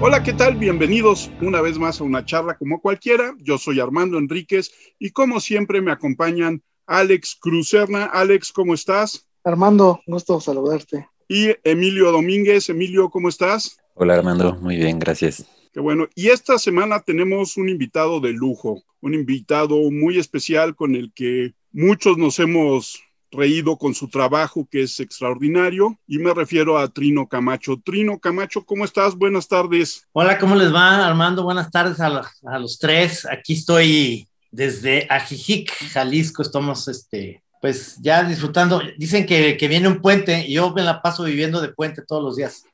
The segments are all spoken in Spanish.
Hola, ¿qué tal? Bienvenidos una vez más a una charla como cualquiera. Yo soy Armando Enríquez y como siempre me acompañan Alex Cruzerna. Alex, ¿cómo estás? Armando, gusto saludarte. Y Emilio Domínguez. Emilio, ¿cómo estás? Hola Armando, muy bien, gracias. Qué bueno. Y esta semana tenemos un invitado de lujo, un invitado muy especial con el que muchos nos hemos reído con su trabajo que es extraordinario y me refiero a Trino Camacho. Trino Camacho, ¿cómo estás? Buenas tardes. Hola, ¿cómo les va Armando? Buenas tardes a, a los tres. Aquí estoy desde Ajijic, Jalisco. Estamos este, pues ya disfrutando. Dicen que, que, viene un puente y yo me la paso viviendo de puente todos los días.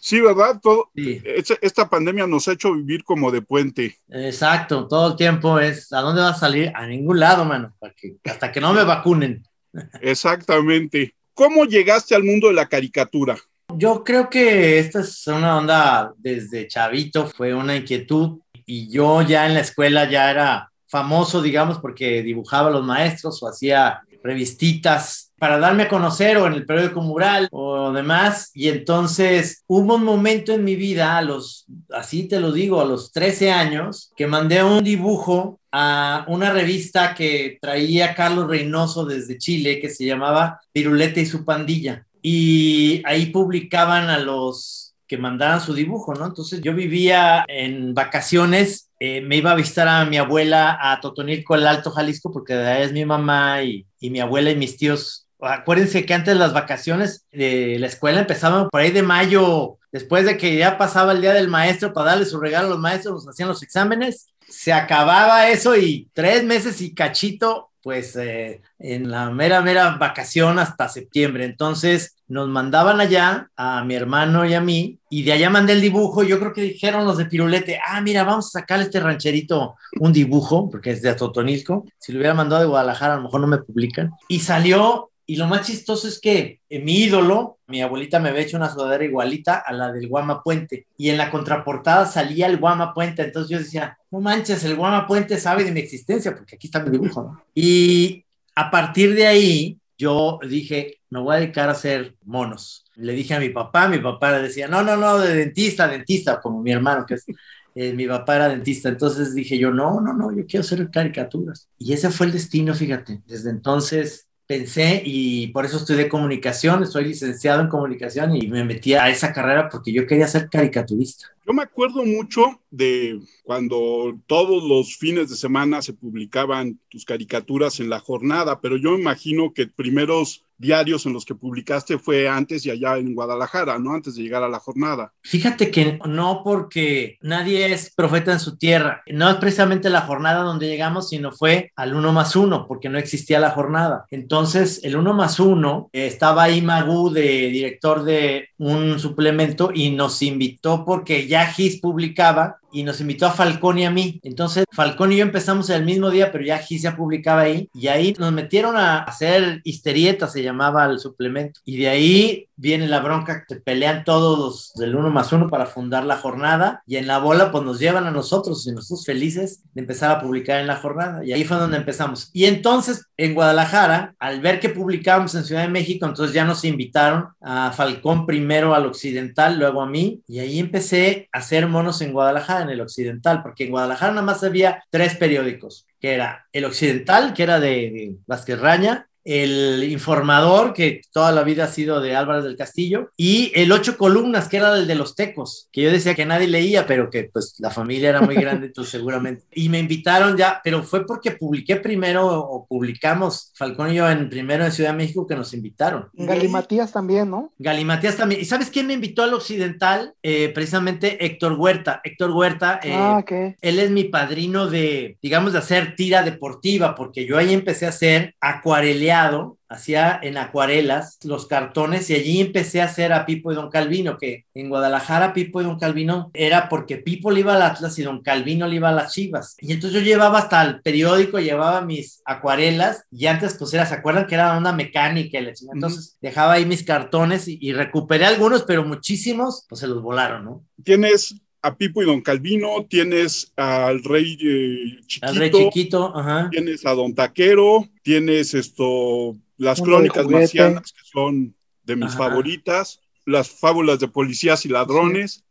Sí, ¿verdad? Todo, sí. Esta pandemia nos ha hecho vivir como de puente. Exacto, todo el tiempo es, ¿a dónde vas a salir? A ningún lado, mano, que, hasta que no me vacunen. Exactamente. ¿Cómo llegaste al mundo de la caricatura? Yo creo que esta es una onda desde chavito, fue una inquietud y yo ya en la escuela ya era famoso, digamos, porque dibujaba a los maestros o hacía revistitas para darme a conocer o en el periódico mural o demás. Y entonces hubo un momento en mi vida, a los, así te lo digo, a los 13 años, que mandé un dibujo a una revista que traía Carlos Reynoso desde Chile que se llamaba Pirulete y su pandilla. Y ahí publicaban a los que mandaran su dibujo, ¿no? Entonces yo vivía en vacaciones, eh, me iba a visitar a mi abuela a Totonilco, el Alto Jalisco, porque de ahí es mi mamá y mi abuela y mis tíos. Acuérdense que antes las vacaciones de la escuela empezaban por ahí de mayo, después de que ya pasaba el día del maestro para darle su regalo a los maestros, nos hacían los exámenes, se acababa eso y tres meses y cachito pues eh, en la mera, mera vacación hasta septiembre. Entonces nos mandaban allá a mi hermano y a mí, y de allá mandé el dibujo. Yo creo que dijeron los de Pirulete, ah, mira, vamos a sacar este rancherito un dibujo, porque es de Atotonilco. Si lo hubiera mandado de Guadalajara, a lo mejor no me publican. Y salió y lo más chistoso es que eh, mi ídolo, mi abuelita me había hecho una sudadera igualita a la del Guama Puente. Y en la contraportada salía el Guama Puente. Entonces yo decía, no manches, el Guama Puente sabe de mi existencia, porque aquí está mi dibujo. ¿no? Y a partir de ahí, yo dije, me voy a dedicar a hacer monos. Le dije a mi papá, mi papá le decía, no, no, no, de dentista, dentista, como mi hermano, que es eh, mi papá era dentista, entonces dije yo, no, no, no, yo quiero hacer caricaturas. Y ese fue el destino, fíjate. Desde entonces pensé y por eso estudié comunicación, estoy licenciado en comunicación y me metí a esa carrera porque yo quería ser caricaturista. Yo me acuerdo mucho de cuando todos los fines de semana se publicaban tus caricaturas en la jornada, pero yo imagino que primeros diarios en los que publicaste fue antes y allá en Guadalajara, ¿no? Antes de llegar a la jornada. Fíjate que no porque nadie es profeta en su tierra. No es precisamente la jornada donde llegamos, sino fue al uno más uno, porque no existía la jornada. Entonces, el uno más uno, eh, estaba ahí Magú de director de un suplemento y nos invitó porque ya Gis publicaba y nos invitó a Falcón y a mí. Entonces, Falcón y yo empezamos el mismo día, pero ya Gis ya publicaba ahí. Y ahí nos metieron a hacer histerieta, se llamaba el suplemento. Y de ahí viene la bronca, se pelean todos del uno más uno para fundar la jornada. Y en la bola, pues nos llevan a nosotros y nosotros felices de empezar a publicar en la jornada. Y ahí fue donde empezamos. Y entonces, en Guadalajara, al ver que publicábamos en Ciudad de México, entonces ya nos invitaron a Falcón primero al Occidental, luego a mí. Y ahí empecé a hacer monos en Guadalajara en el occidental, porque en Guadalajara nada más había tres periódicos, que era el occidental, que era de, Vázquez Raña, el informador, que toda la vida ha sido de Álvarez del Castillo, y el ocho columnas, que era el de los tecos, que yo decía que nadie leía, pero que pues la familia era muy grande, entonces seguramente. Y me invitaron ya, pero fue porque publiqué primero o publicamos Falcón y yo en primero en Ciudad de México que nos invitaron. Galimatías también, ¿no? Galimatías también. ¿Y sabes quién me invitó al Occidental? Eh, precisamente Héctor Huerta. Héctor Huerta, eh, ah, okay. él es mi padrino de, digamos, de hacer tira deportiva, porque yo ahí empecé a hacer acuarelear hacía en acuarelas los cartones y allí empecé a hacer a Pipo y Don Calvino, que en Guadalajara Pipo y Don Calvino era porque Pipo le iba al Atlas y Don Calvino le iba a las Chivas. Y entonces yo llevaba hasta el periódico, llevaba mis acuarelas y antes pues era, ¿se acuerdan que era una mecánica? Entonces dejaba ahí mis cartones y, y recuperé algunos, pero muchísimos pues se los volaron, ¿no? Tienes a Pipo y Don Calvino, tienes al Rey eh, Chiquito, Al Rey Chiquito, ajá. tienes a Don Taquero, tienes esto, las Uno crónicas marcianas, que son de mis Ajá. favoritas, las fábulas de policías y ladrones,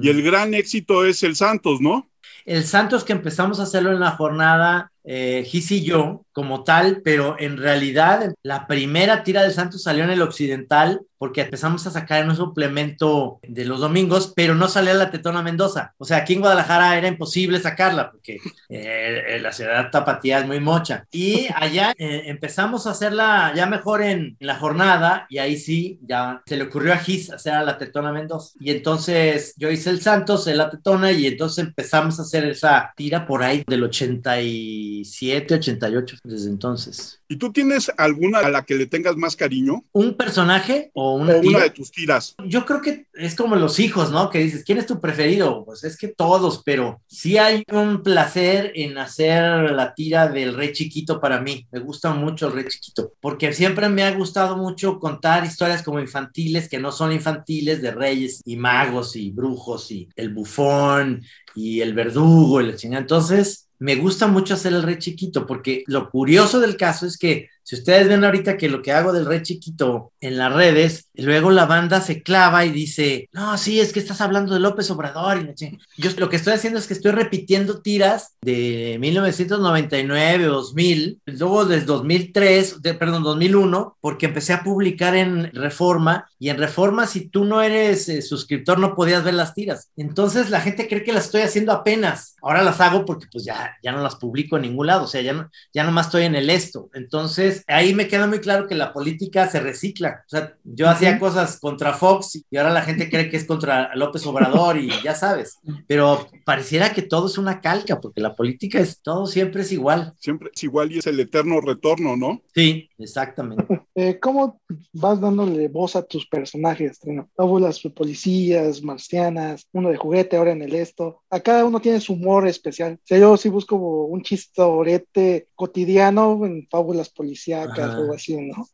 Y el gran éxito es el Santos, ¿no? El Santos que empezamos a hacerlo en la jornada, eh, Gis y yo, como tal, pero en realidad la primera tira del Santos salió en el Occidental porque empezamos a sacar un suplemento de los domingos, pero no salía la Tetona Mendoza. O sea, aquí en Guadalajara era imposible sacarla porque eh, la ciudad tapatía es muy mocha. Y allá eh, empezamos a hacerla ya mejor en, la jornada y ahí sí, ya se le ocurrió a Gis hacer a la Tetona Mendoza. Y entonces yo hice el Santos, en la Tetona y entonces empezamos a hacer esa tira por ahí del 87, 88 desde entonces. ¿Y tú tienes alguna a la que le tengas más cariño? ¿Un personaje o una, una de tus tiras? Yo creo que es como los hijos, ¿no? Que dices, ¿quién es tu preferido? Pues es que todos, pero sí hay un placer en hacer la tira del Rey Chiquito para mí. Me gusta mucho el Rey Chiquito, porque siempre me ha gustado mucho contar historias como infantiles que no son infantiles de reyes y magos y brujos y el bufón y el verdugo y la chingada. Entonces, me gusta mucho hacer el rey chiquito, porque lo curioso del caso es que si ustedes ven ahorita que lo que hago del rey chiquito en las redes, luego la banda se clava y dice, no, sí, es que estás hablando de López Obrador. Y Yo lo que estoy haciendo es que estoy repitiendo tiras de 1999, 2000, luego desde 2003, de, perdón, 2001, porque empecé a publicar en Reforma y en Reforma si tú no eres eh, suscriptor no podías ver las tiras. Entonces la gente cree que las estoy haciendo apenas. Ahora las hago porque pues ya, ya no las publico en ningún lado, o sea, ya, no, ya nomás estoy en el esto. Entonces, ahí me queda muy claro que la política se recicla. O sea, yo hacía cosas contra Fox y ahora la gente cree que es contra López Obrador y ya sabes. Pero pareciera que todo es una calca, porque la política es todo siempre es igual. Siempre es igual y es el eterno retorno, ¿no? Sí, exactamente. Eh, ¿Cómo vas dándole voz a tus personajes? Fábulas policías, marcianas, uno de juguete, ahora en el esto. A cada uno tiene su humor especial. O sea, yo sí busco un chistorete cotidiano en fábulas policías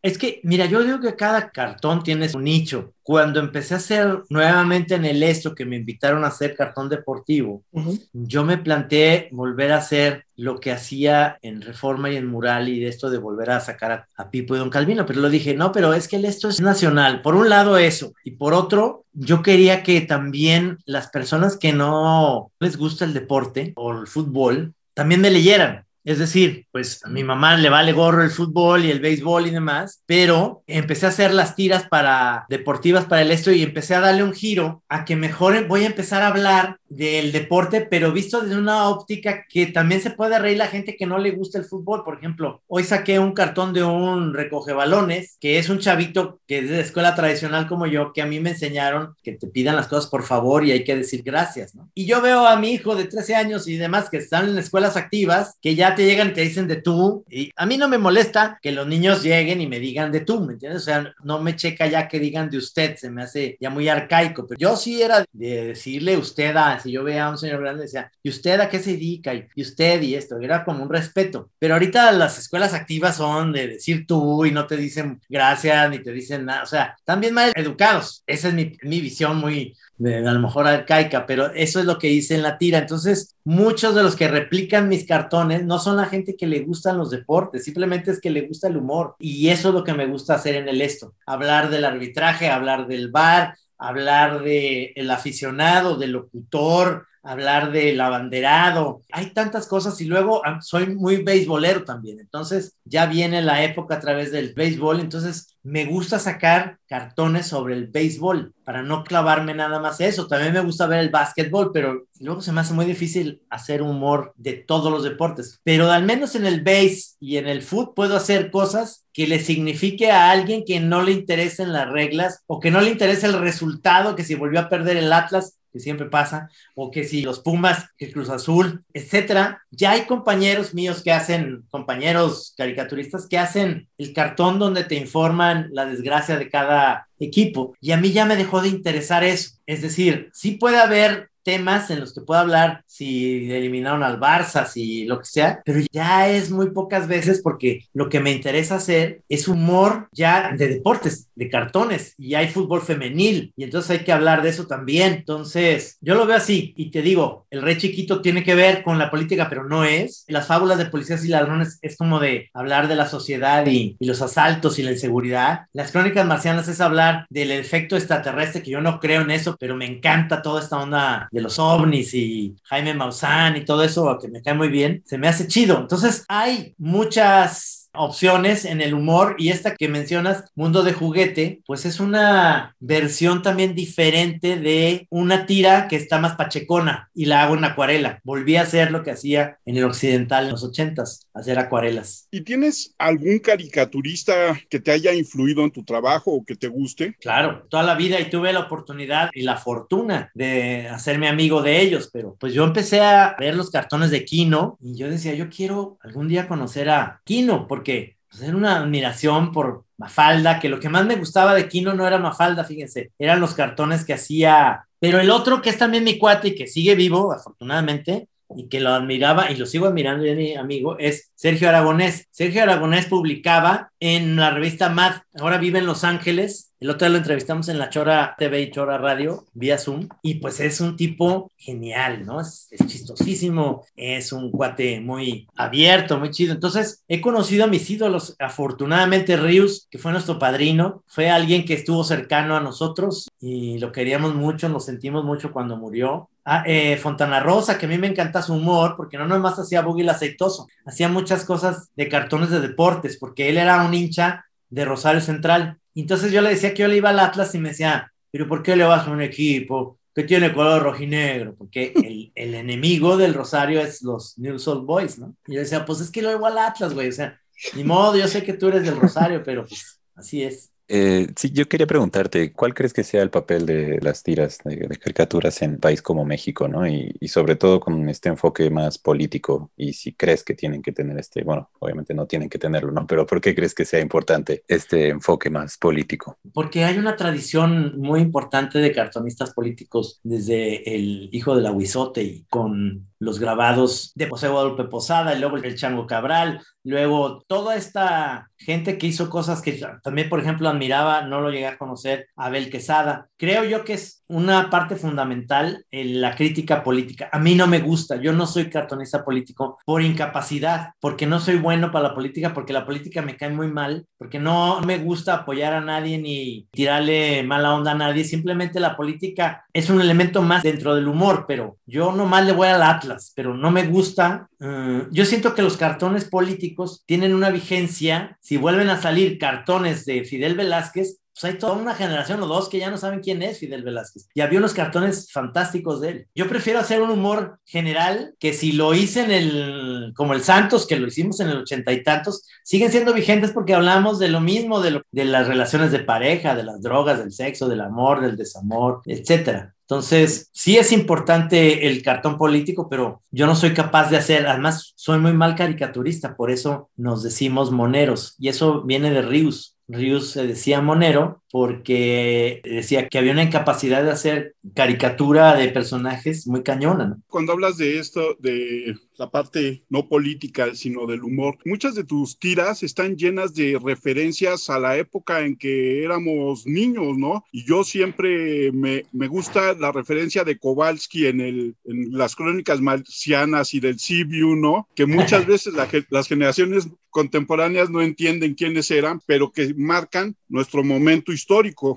es que, mira, yo digo que cada cartón tiene su nicho. Cuando empecé a hacer nuevamente en el esto, que me invitaron a hacer cartón deportivo, yo me planteé volver a hacer lo que hacía en Reforma y en Mural y de esto de volver a sacar a, Pipo y Don Calvino, pero lo dije, no, pero es que el esto es nacional. Por un lado eso, y por otro, yo quería que también las personas que no les gusta el deporte o el fútbol, también me leyeran. Es decir, pues a mi mamá le vale gorro el fútbol y el béisbol y demás, pero empecé a hacer las tiras para deportivas para el esto y empecé a darle un giro a que mejor voy a empezar a hablar del deporte, pero visto desde una óptica que también se puede reír la gente que no le gusta el fútbol. Por ejemplo, hoy saqué un cartón de un recoge balones, que es un chavito que es de escuela tradicional como yo, que a mí me enseñaron que te pidan las cosas por favor y hay que decir gracias, ¿no? Y yo veo a mi hijo de 13 años y demás que están en escuelas activas, que ya te llegan y te dicen de tú. Y a mí no me molesta que los niños lleguen y me digan de tú, ¿me entiendes? O sea, no me checa ya que digan de usted, se me hace ya muy arcaico, pero yo sí era de decirle usted a, si yo veía a un señor grande, decía, ¿y usted a qué se dedica? Y usted y esto, era como un respeto. Pero ahorita las escuelas activas son de decir tú y no te dicen gracias ni te dicen nada, o sea, bien mal educados. Esa es mi, mi visión muy, a lo mejor arcaica, pero eso es lo que hice en la tira. Entonces, muchos de los que replican mis cartones no son la gente que le gustan los deportes, simplemente es que le gusta el humor. Y eso es lo que me gusta hacer en el esto, hablar del arbitraje, hablar del bar, hablar del el aficionado, del locutor, hablar del abanderado. Hay tantas cosas y luego ah, soy muy beisbolero también. Entonces ya viene la época a través del béisbol. Entonces me gusta sacar cartones sobre el béisbol para no clavarme nada más eso. También me gusta ver el básquetbol, pero luego se me hace muy difícil hacer humor de todos los deportes. Pero al menos en el base y en el foot puedo hacer cosas que le signifique a alguien que no le interesen las reglas o que no le interese el resultado, que si volvió a perder el Atlas, que siempre pasa, o que si los Pumas, el Cruz Azul, etcétera. Ya hay compañeros míos que hacen, compañeros caricaturistas que hacen el cartón donde te informan la desgracia de cada equipo. Y a mí ya me dejó de interesar eso. Es decir, sí puede haber temas en los que puedo hablar si eliminaron al Barça, si lo que sea, pero ya es muy pocas veces porque lo que me interesa hacer es humor ya de deportes, de cartones, y hay fútbol femenil, y entonces hay que hablar de eso también. Entonces, yo lo veo así, y te digo, el rey chiquito tiene que ver con la política, pero no es. Las fábulas de policías y ladrones es como de hablar de la sociedad y, y los asaltos y la inseguridad. Las crónicas marcianas es hablar del efecto extraterrestre, que yo no creo en eso, pero me encanta toda esta onda de los ovnis y Jaime Maussan y todo eso, que me cae muy bien, se me hace chido. Entonces hay muchas opciones en el humor y esta que mencionas, Mundo de Juguete, pues es una versión también diferente de una tira que está más pachecona y la hago en acuarela. Volví a hacer lo que hacía en el occidental en los ochentas, hacer acuarelas. ¿Y tienes algún caricaturista que te haya influido en tu trabajo o que te guste? Claro, toda la vida y tuve la oportunidad y la fortuna de hacerme amigo de ellos, pero pues yo empecé a ver los cartones de Kino y yo decía, yo quiero algún día conocer a Kino porque porque pues, era una admiración por Mafalda, que lo que más me gustaba de Kino no era Mafalda, fíjense, eran los cartones que hacía, pero el otro que es también mi cuate y que sigue vivo, afortunadamente, y que lo admiraba y lo sigo admirando, mi amigo, es Sergio Aragonés. Sergio Aragonés publicaba en la revista Mad, ahora vive en Los Ángeles, el otro día lo entrevistamos en la Chora TV y Chora Radio, vía Zoom, y pues es un tipo genial, ¿no? Es, es, chistosísimo, es un cuate muy abierto, muy chido. Entonces, he conocido a mis ídolos. Afortunadamente, Rius, que fue nuestro padrino, fue alguien que estuvo cercano a nosotros y lo queríamos mucho, nos sentimos mucho cuando murió. Ah, eh, Fontana Rosa, que a mí me encanta su humor, porque no nomás hacía Boogie aceitoso, hacía muchas cosas de cartones de deportes, porque él era un hincha de Rosario Central entonces yo le decía que yo le iba al Atlas y me decía, pero ¿por qué le vas a un equipo que tiene color rojinegro? Porque el, el enemigo del Rosario es los New Soul Boys, ¿no? Y yo decía, pues es que lo iba al Atlas, güey, o sea, ni modo, yo sé que tú eres del Rosario, pero pues así es. Eh, sí, yo quería preguntarte, ¿cuál crees que sea el papel de las tiras de, de caricaturas en un país como México, ¿no? Y, sobre todo con este enfoque más político, y si crees que tienen que tener este, bueno, obviamente no tienen que tenerlo, ¿no? Pero ¿por qué crees que sea importante este enfoque más político? Porque hay una tradición muy importante de cartonistas políticos desde el hijo del aguizote y con los grabados de José Guadalupe Posada, y luego el Chango Cabral, luego toda esta gente que hizo cosas que también, por ejemplo, admiraba, no lo llegué a conocer, Abel Quesada. Creo yo que es una parte fundamental en la crítica política. A mí no me gusta, yo no soy cartonista político por incapacidad, porque no soy bueno para la política, porque la política me cae muy mal, porque no me gusta apoyar a nadie ni tirarle mala onda a nadie, simplemente la política es un elemento más dentro del humor, pero yo nomás le voy al Atlas, pero no me gusta. Uh, yo siento que los cartones políticos tienen una vigencia, si vuelven a salir cartones de Fidel Velázquez, pues hay toda una generación o dos que ya no saben quién es Fidel Velázquez. Y había unos cartones fantásticos de él. Yo prefiero hacer un humor general que si lo hice en el, como el Santos, que lo hicimos en el ochenta y tantos, siguen siendo vigentes porque hablamos de lo mismo, de, de las relaciones de pareja, de las drogas, del sexo, del amor, del desamor, etcétera. Entonces, sí es importante el cartón político, pero yo no soy capaz de hacer, además soy muy mal caricaturista, por eso nos decimos moneros, y eso viene de Rius. Rius se decía monero porque decía que había una incapacidad de hacer caricatura de personajes muy cañona. ¿no? Cuando hablas de esto, de la parte no política, sino del humor, muchas de tus tiras están llenas de referencias a la época en que éramos niños, ¿no? Y yo siempre me, me gusta la referencia de Kowalski en, el, en las crónicas marcianas y del Sibiu, ¿no? Que muchas veces la, las generaciones contemporáneas no entienden quiénes eran, pero que marcan nuestro momento histórico.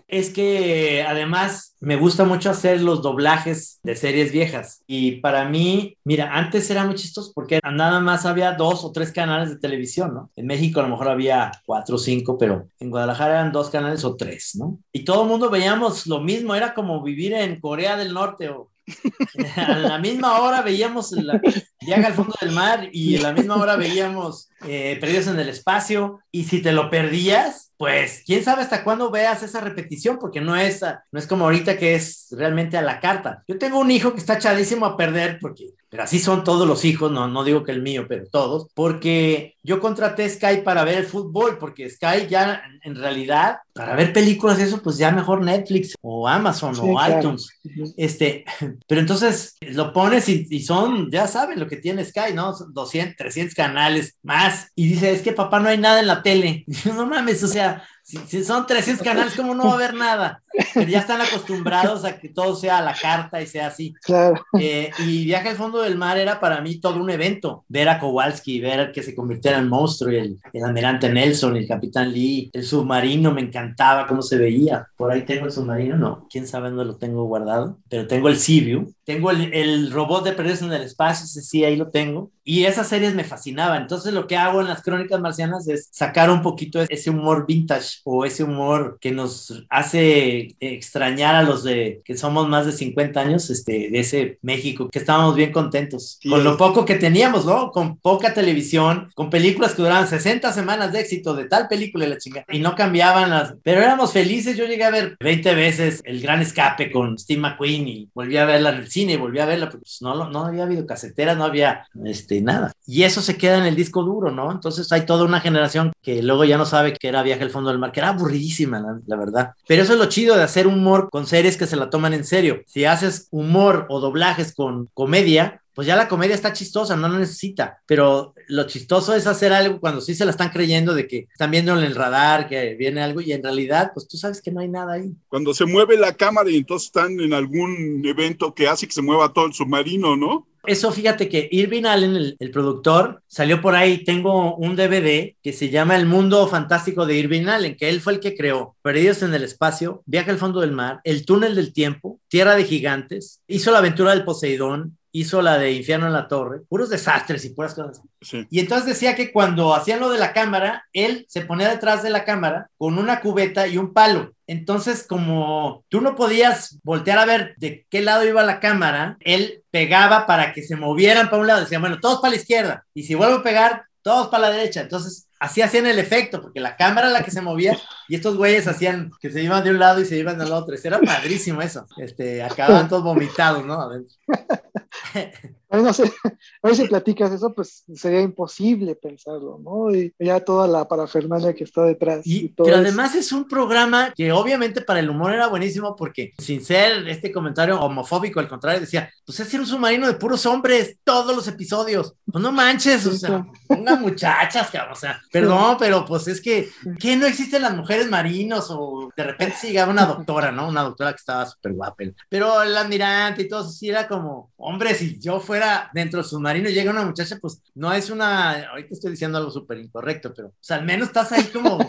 Es que además me gusta mucho hacer los doblajes de series viejas y para mí, mira, antes era muy chistoso porque nada más había dos o tres canales de televisión, ¿no? En México a lo mejor había cuatro o cinco, pero en Guadalajara eran dos canales o tres, ¿no? Y todo el mundo veíamos lo mismo, era como vivir en Corea del Norte o a la misma hora veíamos la viaje al fondo del mar y a la misma hora veíamos eh, Perdidos en el espacio y si te lo perdías pues quién sabe hasta cuándo veas esa repetición, porque no es, no es como ahorita que es realmente a la carta. Yo tengo un hijo que está echadísimo a perder, porque, pero así son todos los hijos, no, no digo que el mío, pero todos, porque yo contraté Sky para ver el fútbol, porque Sky ya en realidad, para ver películas, eso pues ya mejor Netflix o Amazon o iTunes. Este, pero entonces lo pones y, y, son, ya saben lo que tiene Sky, ¿no? 200, 300 canales más. Y dice, es que papá no hay nada en la tele. Y no mames, o sea, si, son 300 canales, ¿cómo no va a haber nada? Pero ya están acostumbrados a que todo sea a la carta y sea así. Claro. Eh, y Viaje al Fondo del Mar era para mí todo un evento. Ver a Kowalski, ver que se convirtiera en monstruo, y el, el almirante Nelson, el capitán Lee, el submarino, me encantaba cómo se veía. Por ahí tengo el submarino, no, quién sabe dónde lo tengo guardado, pero tengo el Sea-View. Tengo el, el, robot de Perdidos en el Espacio, ese sí, ahí lo tengo. Y esas series me fascinaban. Entonces lo que hago en las crónicas marcianas es sacar un poquito ese humor vintage o ese humor que nos hace extrañar a los de que somos más de 50 años, este, de ese México, que estábamos bien contentos sí. con lo poco que teníamos, ¿no? Con poca televisión, con películas que duraban 60 semanas de éxito de tal película y la chingada, y no cambiaban las, pero éramos felices. Yo llegué a ver 20 veces El Gran Escape con Steve McQueen y volví a verla en el cine, volví a verla, porque pues, no, no había habido casetera, no había este, nada. Y eso se queda en el disco duro, ¿no? Entonces hay toda una generación que luego ya no sabe que era Viaje al Fondo del Mar, que era aburridísima, la, la, verdad. Pero eso es lo chido de hacer humor con series que se la toman en serio. Si haces humor o doblajes con comedia, pues ya la comedia está chistosa, no lo necesita. Pero lo chistoso es hacer algo cuando sí se la están creyendo de que están viendo en el radar, que viene algo y en realidad, pues tú sabes que no hay nada ahí. Cuando se mueve la cámara y entonces están en algún evento que hace que se mueva todo el submarino, ¿no? Eso fíjate que Irving Allen, el, el, productor, salió por ahí. Tengo un DVD que se llama El Mundo Fantástico de Irving Allen, que él fue el que creó Perdidos en el Espacio, Viaje al Fondo del Mar, El Túnel del Tiempo, Tierra de Gigantes, hizo La Aventura del Poseidón, hizo la de Infierno en la Torre, puros desastres y puras cosas. Sí. Y entonces decía que cuando hacían lo de la cámara, él se ponía detrás de la cámara con una cubeta y un palo. Entonces, como tú no podías voltear a ver de qué lado iba la cámara, él pegaba para que se movieran para un lado. Decía, bueno, todos para la izquierda. Y si vuelvo a pegar, todos para la derecha. Entonces, así hacían el efecto, porque la cámara la que se movía y estos güeyes hacían que se iban de un lado y se iban del otro. Era padrísimo eso. Este, acababan todos vomitados, ¿no? Adentro. Ay, no sé, a ver si platicas eso, pues sería imposible pensarlo, ¿no? Y ya toda la parafernalia que está detrás. Y, y pero además es un programa que obviamente para el humor era buenísimo porque sin ser este comentario homofóbico, al contrario, decía, pues es un submarino de puros hombres, todos los episodios. Pues no manches, o sea, unas muchachas, cabrón, o sea, perdón, pero pues es que, ¿qué no existen las mujeres marinos? O de repente llegaba una doctora, ¿no? Una doctora que estaba súper guapa. Pero el almirante y todo eso sí era como, hombre, si yo fuera dentro del submarino y llega una muchacha, pues no es una, ahorita estoy diciendo algo súper incorrecto, pero pues, al menos estás ahí como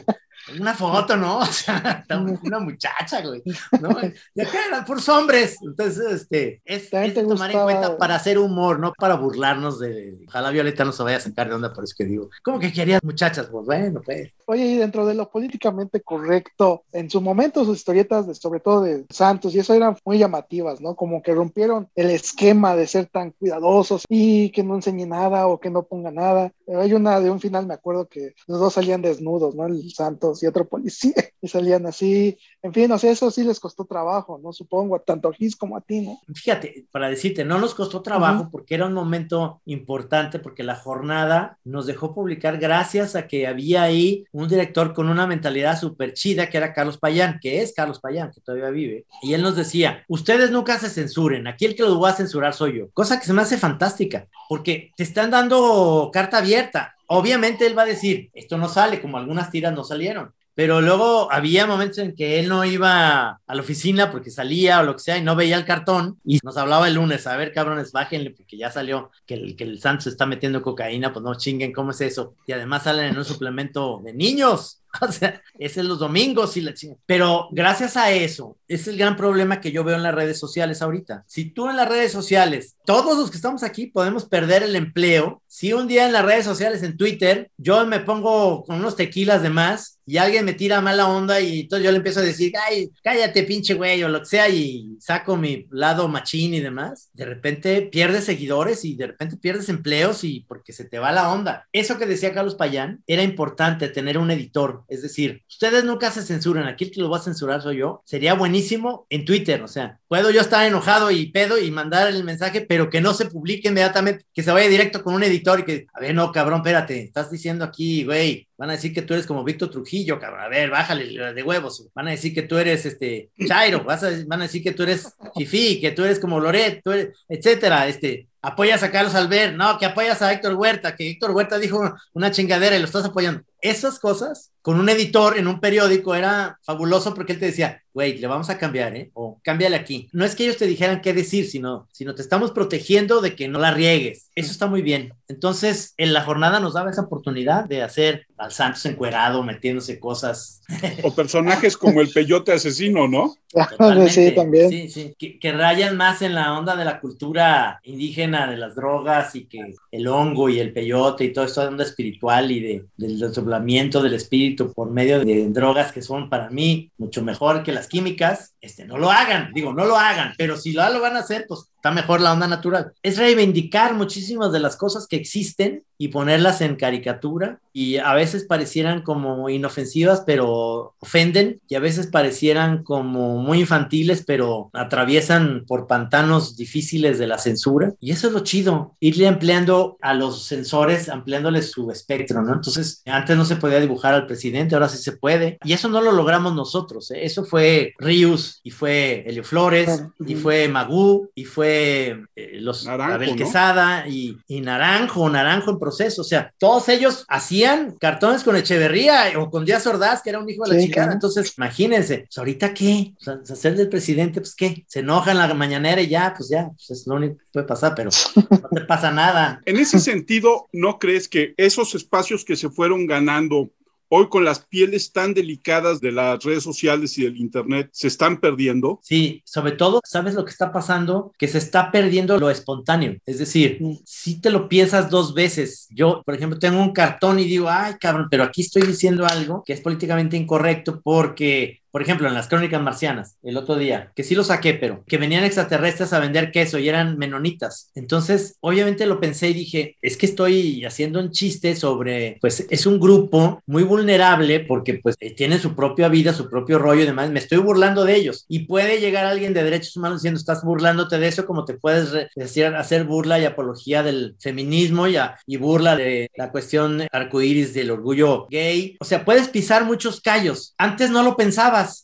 una foto, ¿no? O sea, una muchacha, güey, ¿no? Y acá eran puros hombres. Entonces, este, es, tomar en cuenta para hacer humor, no para burlarnos de. Ojalá Violeta no se vaya a sacar de onda, por eso que digo, ¿cómo que querías muchachas? Pues bueno, pues. Oye, y dentro de lo políticamente correcto, en su momento sus historietas, de, sobre todo de Santos, y eso eran muy llamativas, ¿no? Como que rompieron el esquema de ser tan cuidadosos y que no enseñe nada o que no ponga nada. Hay una de un final, me acuerdo que los dos salían desnudos, ¿no? El Santos y otro policía, y salían así. En fin, o sea, eso sí les costó trabajo, ¿no? Supongo, tanto a Gis como a ti, ¿no? Fíjate, para decirte, no nos costó trabajo uh -huh. porque era un momento importante, porque la jornada nos dejó publicar gracias a que había ahí un director con una mentalidad súper chida, que era Carlos Payán, que es Carlos Payán, que todavía vive, y él nos decía, ustedes nunca se censuren, aquí el que los voy a censurar soy yo, cosa que se me hace fantástica, porque te están dando carta abierta, obviamente él va a decir, esto no sale, como algunas tiras no salieron, pero luego había momentos en que él no iba a la oficina porque salía o lo que sea y no veía el cartón y nos hablaba el lunes, a ver cabrones, bájenle porque ya salió que el, que el Santos está metiendo cocaína, pues no chinguen, ¿cómo es eso? Y además salen en un suplemento de niños, o sea, es en los domingos y la. Pero gracias a eso, es el gran problema que yo veo en las redes sociales ahorita. Si tú en las redes sociales, todos los que estamos aquí podemos perder el empleo, si un día en las redes sociales, en Twitter, yo me pongo con unos tequilas de más y alguien me tira mala onda y entonces yo le empiezo a decir, ay, cállate pinche güey o lo que sea y saco mi lado machín y demás, de repente pierdes seguidores y de repente pierdes empleos y porque se te va la onda. Eso que decía Carlos Payán, era importante tener un editor. Es decir, ustedes nunca se censuran, aquí el que lo va a censurar soy yo. Sería buenísimo en Twitter, o sea, puedo yo estar enojado y pedo y mandar el mensaje, pero que no se publique inmediatamente, que se vaya directo con un editor y que, a ver, no, cabrón, espérate, estás diciendo aquí, güey, Van a decir que tú eres como Víctor Trujillo, cabrón. A ver, bájale de huevos. Van a decir que tú eres este Chairo. van a decir que tú eres Fifi, que tú eres como Loret, tú eres, etcétera. Este, apoyas a Carlos Albert, no, que apoyas a Héctor Huerta, que Héctor Huerta dijo una chingadera y lo estás apoyando. Esas cosas con un editor en un periódico era fabuloso porque él te decía, güey, le vamos a cambiar, ¿eh? O cámbiale aquí. No es que ellos te dijeran qué decir, sino, sino te estamos protegiendo de que no la riegues. Eso está muy bien. Entonces, en la jornada nos daba esa oportunidad de hacer al Santos encuerado, metiéndose cosas. O personajes como el peyote asesino, ¿no? Sí, también. Sí, sí. Que, rayan más en la onda de la cultura indígena, de las drogas y que el hongo y el peyote y todo esto de onda espiritual y de, del desdoblamiento del espíritu por medio de drogas que son para mí mucho mejor que las químicas, este, no lo hagan, digo, no lo hagan, pero si lo, lo van a hacer, pues está mejor la onda natural. Es reivindicar muchísimas de las cosas que existen y ponerlas en caricatura y a veces parecieran como inofensivas, pero ofenden y a veces parecieran como muy infantiles, pero atraviesan por pantanos difíciles de la censura. Y eso es lo chido, irle empleando a los censores, ampliándoles su espectro, ¿no? Entonces, antes no se podía dibujar al presidente, ahora sí se puede. Y eso no lo logramos nosotros, ¿eh? eso fue Rius y fue Helio Flores y fue Magú y fue eh, los Abel Quesada y, y Naranjo, Naranjo en proceso. O sea, todos ellos hacían cartones con Echeverría o con Díaz Ordaz, que era un hijo de la chingada. Entonces, imagínense, pues, ¿ahorita qué? O sea, hacer del presidente, pues qué? Se enoja en la mañanera y ya, pues ya, pues es lo único que puede pasar, pero no te pasa nada. En ese sentido, ¿no crees que esos espacios que se fueron ganando hoy con las pieles tan delicadas de las redes sociales y del Internet se están perdiendo? Sí, sobre todo, ¿sabes lo que está pasando? Que se está perdiendo lo espontáneo. Es decir, si te lo piensas dos veces, yo, por ejemplo, tengo un cartón y digo, ay, cabrón, pero aquí estoy diciendo algo que es políticamente incorrecto porque por ejemplo, en las crónicas marcianas, el otro día, que sí lo saqué, pero que venían extraterrestres a vender queso y eran menonitas. Entonces, obviamente lo pensé y dije, es que estoy haciendo un chiste sobre, pues es un grupo muy vulnerable porque pues eh, tiene su propia vida, su propio rollo y demás. Me estoy burlando de ellos. Y puede llegar alguien de derechos humanos diciendo, estás burlándote de eso, como te puedes decir, hacer burla y apología del feminismo y, y burla de la cuestión arcoíris del orgullo gay. O sea, puedes pisar muchos callos. Antes no lo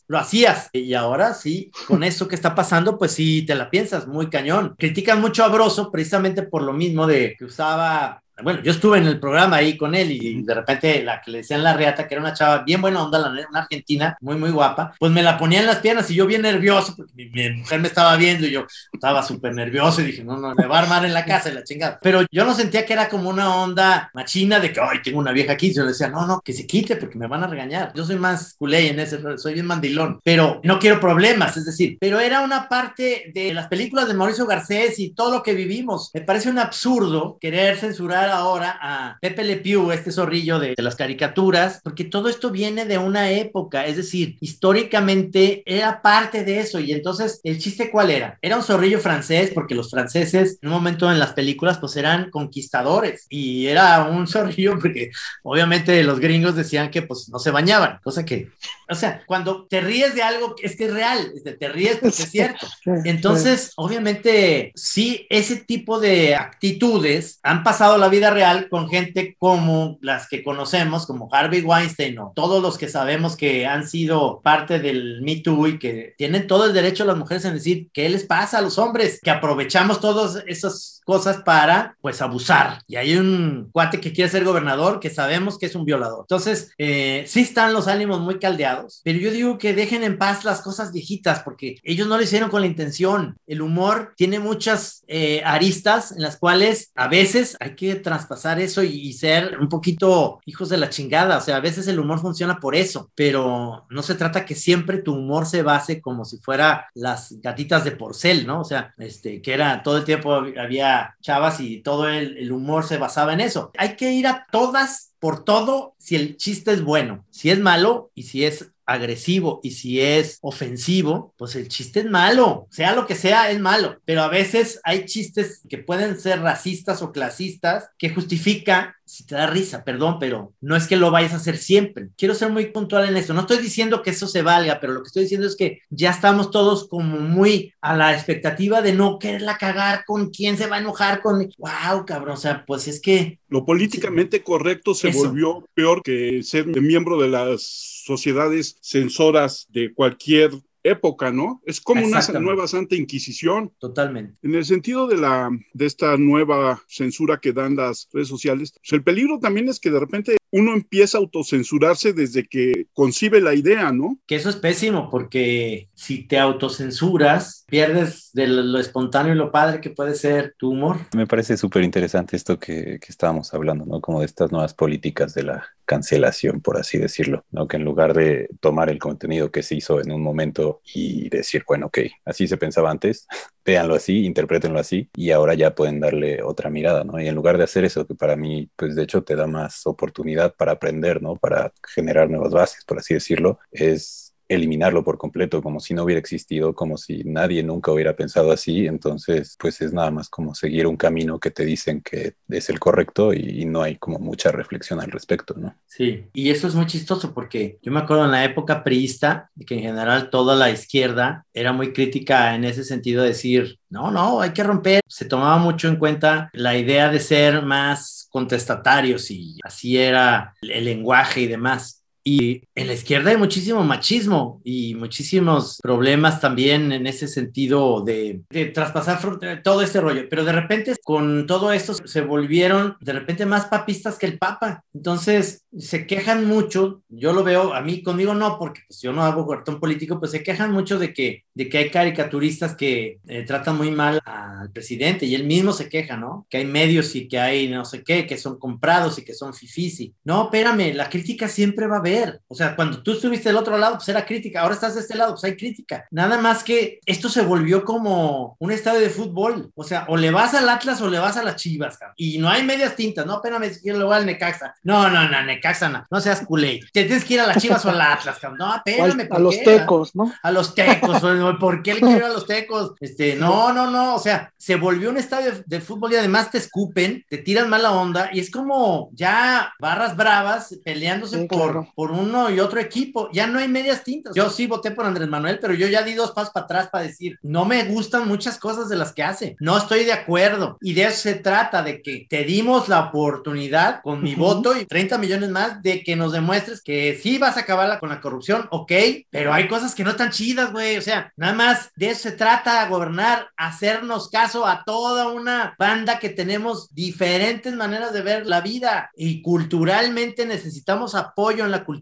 lo hacías. Y ahora sí, con eso que está pasando, pues sí te la piensas muy cañón. Critican mucho a Broso precisamente por lo mismo de que usaba bueno, yo estuve en el programa ahí con él y de repente la que le decían la reata, que era una chava bien buena onda, una argentina, muy, muy guapa, pues me la ponía en las piernas y yo bien nervioso, porque mi, mujer me estaba viendo y yo estaba súper nervioso y dije, no, no, me va a armar en la casa y la chingada. Pero yo no sentía que era como una onda machina de que, ay, tengo una vieja aquí. Yo le decía, no, no, que se quite porque me van a regañar. Yo soy más culé en ese, soy bien mandilón, pero no quiero problemas, es decir, pero era una parte de las películas de Mauricio Garcés y todo lo que vivimos. Me parece un absurdo querer censurar ahora a Pepe Le Pew, este zorrillo de, las caricaturas, porque todo esto viene de una época, es decir, históricamente era parte de eso. Y entonces, ¿el chiste cuál era? Era un zorrillo francés, porque los franceses en un momento en las películas pues eran conquistadores y era un zorrillo porque obviamente los gringos decían que pues no se bañaban, cosa que, o sea, cuando te ríes de algo es que es real, te ríes porque es cierto. Entonces, obviamente, sí, ese tipo de actitudes han pasado la vida real con gente como las que conocemos, como Harvey Weinstein o todos los que sabemos que han sido parte del Me Too y que tienen todo el derecho las mujeres en decir qué les pasa a los hombres, que aprovechamos todas esas cosas para pues abusar. Y hay un cuate que quiere ser gobernador que sabemos que es un violador. Entonces, eh, sí están los ánimos muy caldeados, pero yo digo que dejen en paz las cosas viejitas porque ellos no lo hicieron con la intención. El humor tiene muchas eh, aristas en las cuales a veces hay que traspasar eso y, ser un poquito hijos de la chingada. O sea, a veces el humor funciona por eso, pero no se trata que siempre tu humor se base como si fuera las gatitas de porcel, ¿no? O sea, este, que era todo el tiempo había chavas y todo el, el humor se basaba en eso. Hay que ir a todas por todo si el chiste es bueno. Si es malo y si es agresivo y si es ofensivo, pues el chiste es malo, sea lo que sea, es malo, pero a veces hay chistes que pueden ser racistas o clasistas que justifica si te da risa, perdón, pero no es que lo vayas a hacer siempre. Quiero ser muy puntual en esto. No estoy diciendo que eso se valga, pero lo que estoy diciendo es que ya estamos todos como muy a la expectativa de no quererla cagar con quién se va a enojar con... ¡Wow, cabrón! O sea, pues es que... Lo políticamente correcto se volvió peor que ser miembro de las sociedades censoras de cualquier época, ¿no? Es como una nueva Santa Inquisición. Totalmente. En el sentido de la de esta nueva censura que dan las redes sociales, pues el peligro también es que de repente uno empieza a autocensurarse desde que concibe la idea, ¿no? Que eso es pésimo, porque si te autocensuras, pierdes de lo espontáneo y lo padre que puede ser tu humor. Me parece súper interesante esto que, que, estábamos hablando, ¿no? Como de estas nuevas políticas de la cancelación, por así decirlo, ¿no? Que en lugar de tomar el contenido que se hizo en un momento y decir, bueno, ok, así se pensaba antes, véanlo así, interpretenlo así, y ahora ya pueden darle otra mirada, ¿no? Y en lugar de hacer eso, que para mí, pues de hecho te da más oportunidad para aprender, ¿no? Para generar nuevas bases, por así decirlo, es eliminarlo por completo, como si no hubiera existido, como si nadie nunca hubiera pensado así, entonces pues es nada más como seguir un camino que te dicen que es el correcto y, no hay como mucha reflexión al respecto, ¿no? Sí, y eso es muy chistoso porque yo me acuerdo en la época priista que en general toda la izquierda era muy crítica en ese sentido de decir, no, no, hay que romper, se tomaba mucho en cuenta la idea de ser más contestatarios y así era el lenguaje y demás. Y en la izquierda hay muchísimo machismo y muchísimos problemas también en ese sentido de, de traspasar todo este rollo. Pero de repente con todo esto se volvieron de repente más papistas que el Papa. Entonces se quejan mucho, yo lo veo, a mí conmigo no, porque pues, yo no hago cartón político, pues se quejan mucho de que, de que hay caricaturistas que eh, tratan muy mal al presidente y él mismo se queja, ¿no? Que hay medios y que hay no sé qué, que son comprados y que son fifisi. No, espérame, la crítica siempre va a haber o sea, cuando tú estuviste del otro lado, pues era crítica. Ahora estás de este lado, pues hay crítica. Nada más que esto se volvió como un estadio de fútbol. O sea, o le vas al Atlas o le vas a las Chivas, cabrón. Y no hay medias tintas, no, espérame, si le voy al Necaxa. No, no, no, Necaxa no. No seas culé. Te tienes que ir a las Chivas o al Atlas, cabrón. No, espérame. a los tecos, ¿no? A los tecos. ¿Por qué le quiero ir a los tecos? Este, no, no, no. O sea, se volvió un estadio de, fútbol y además te escupen, te tiran mala onda y es como ya barras bravas peleándose por, por uno y otro equipo. Ya no hay medias tintas. Yo sí voté por Andrés Manuel, pero yo ya di dos pasos para atrás para decir, no me gustan muchas cosas de las que hace. No estoy de acuerdo. Y de eso se trata, de que te dimos la oportunidad con mi voto y 30 millones más de que nos demuestres que sí vas a acabar con la corrupción, ok, pero hay cosas que no están chidas, güey. O sea, nada más de eso se trata, gobernar, hacernos caso a toda una banda que tenemos diferentes maneras de ver la vida y culturalmente necesitamos apoyo en la cultura.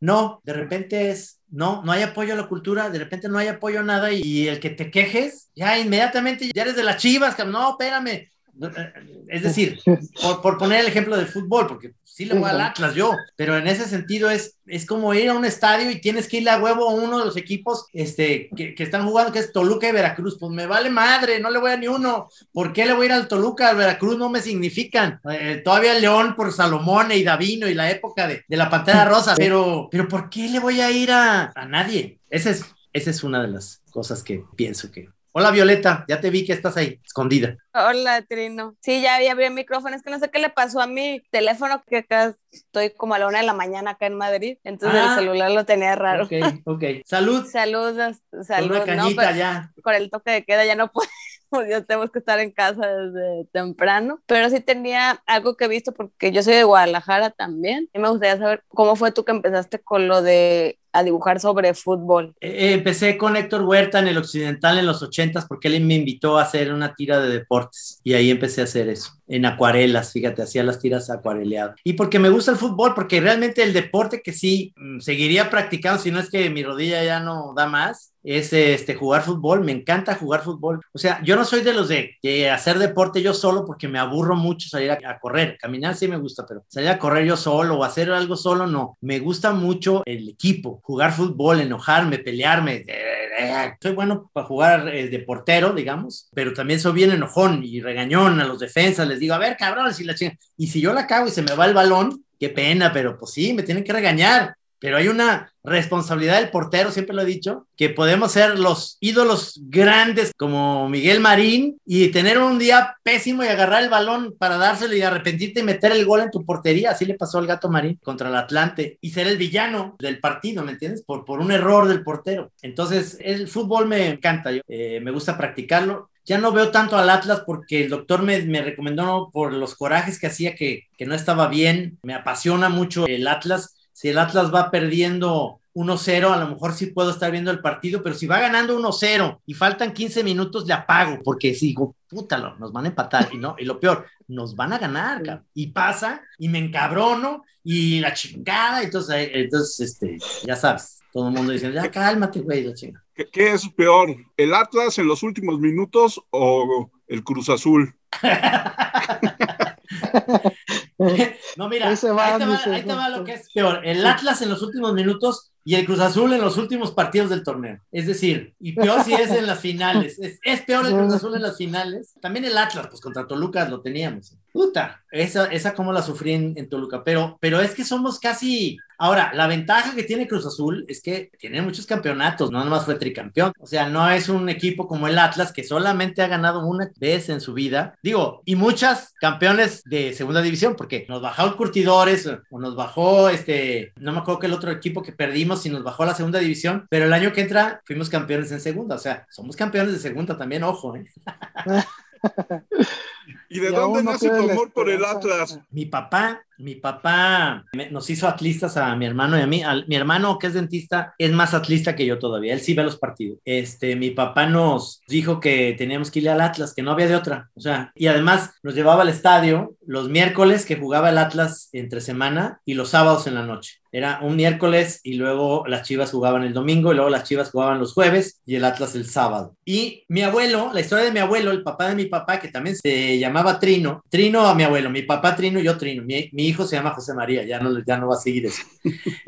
No, de repente es no, no hay apoyo a la cultura, de repente no hay apoyo a nada y el que te quejes, ya inmediatamente ya eres de las chivas, no, espérame, es decir, por, poner el ejemplo del fútbol, porque sí le voy al Atlas yo, pero en ese sentido es, es como ir a un estadio y tienes que ir a huevo a uno de los equipos este, que, están jugando, que es Toluca y Veracruz. Pues me vale madre, no le voy a ni uno. ¿Por qué le voy a ir al Toluca? Al Veracruz no me significan. Eh, todavía León por Salomón y Davino y la época de, la Pantera Rosa, pero, pero ¿por qué le voy a ir a, a nadie? Esa es, esa es una de las cosas que pienso que Hola Violeta, ya te vi que estás ahí, escondida. Hola Trino. Sí, ya había abierto el micrófono. Es que no sé qué le pasó a mi teléfono, que acá estoy como a la una de la mañana acá en Madrid. Entonces el ah. celular lo tenía raro. Ok, ok. Salud. Saludos, salud. Una cañita ya. Con el toque de queda ya no puedo ya tenemos que estar en casa desde temprano, pero sí tenía algo que he visto porque yo soy de Guadalajara también y me gustaría saber cómo fue tú que empezaste con lo de a dibujar sobre fútbol? Eh, eh, empecé con Héctor Huerta en el Occidental en los ochentas porque él me invitó a hacer una tira de deportes y ahí empecé a hacer eso, en acuarelas, fíjate, hacía las tiras acuareleadas. Y porque me gusta el fútbol, porque realmente el deporte que sí mm, seguiría practicando, si no es que mi rodilla ya no da más, es este, jugar fútbol, me encanta jugar fútbol. O sea, yo no soy de los de, hacer deporte yo solo porque me aburro mucho salir a, a, correr, caminar sí me gusta, pero salir a correr yo solo o hacer algo solo no. Me gusta mucho el equipo, jugar fútbol, enojarme, pelearme. Soy bueno para jugar eh, de portero, digamos, pero también soy bien enojón y regañón a los defensas. Les digo, a ver, cabrón, si la Y si yo la cago y se me va el balón, qué pena, pero pues sí, me tienen que regañar pero hay una responsabilidad del portero, siempre lo he dicho, que podemos ser los ídolos grandes como Miguel Marín y tener un día pésimo y agarrar el balón para dárselo y arrepentirte y meter el gol en tu portería. Así le pasó al gato Marín contra el Atlante y ser el villano del partido, ¿me entiendes? Por, por un error del portero. Entonces, el fútbol me encanta, yo, eh, me gusta practicarlo. Ya no veo tanto al Atlas porque el doctor me, me recomendó por los corajes que hacía que, que no estaba bien. Me apasiona mucho el Atlas si el Atlas va perdiendo 1-0, a lo mejor sí puedo estar viendo el partido, pero si va ganando 1-0 y faltan 15 minutos, le apago, porque si digo, pútalo, nos van a empatar, y no, y lo peor, nos van a ganar, cabrón. y pasa, y me encabrono, y la chingada, entonces, entonces, este, ya sabes, todo el mundo dice, ya cálmate, güey, la chingada. ¿Qué, ¿Qué, es peor, el Atlas en los últimos minutos o el Cruz Azul? no, mira, ahí, te va, ahí te va lo que es peor. El Atlas en los últimos minutos y el Cruz Azul en los últimos partidos del torneo. Es decir, y peor si es en las finales. Es, es, peor el Cruz Azul en las finales. También el Atlas, pues contra Toluca lo teníamos. Puta, esa, esa como la sufrí en, en, Toluca, pero, pero es que somos casi... Ahora, la ventaja que tiene Cruz Azul es que tiene muchos campeonatos, no nomás fue tricampeón. O sea, no es un equipo como el Atlas que solamente ha ganado una vez en su vida. Digo, y muchas campeones de segunda división, porque nos bajó el Curtidores o nos bajó este, no me acuerdo que el otro equipo que perdimos y nos bajó a la segunda división, pero el año que entra fuimos campeones en segunda. O sea, somos campeones de segunda también, ojo, ¿eh? ¿Y de y dónde nace tu amor por el Atlas? Mi papá, mi papá nos hizo atlistas a mi hermano y a mí. A, mi hermano, que es dentista, es más atlista que yo todavía. Él sí ve los partidos. Este, mi papá nos dijo que teníamos que ir al Atlas, que no había de otra. O sea, y además nos llevaba al estadio los miércoles que jugaba el Atlas entre semana y los sábados en la noche. Era un miércoles y luego las Chivas jugaban el domingo y luego las Chivas jugaban los jueves y el Atlas el sábado. Y mi abuelo, la historia de mi abuelo, el papá de mi papá, que también se llamaba Trino, Trino a mi abuelo, mi papá Trino y yo Trino, mi, mi hijo se llama José María, ya no, ya no va a seguir eso.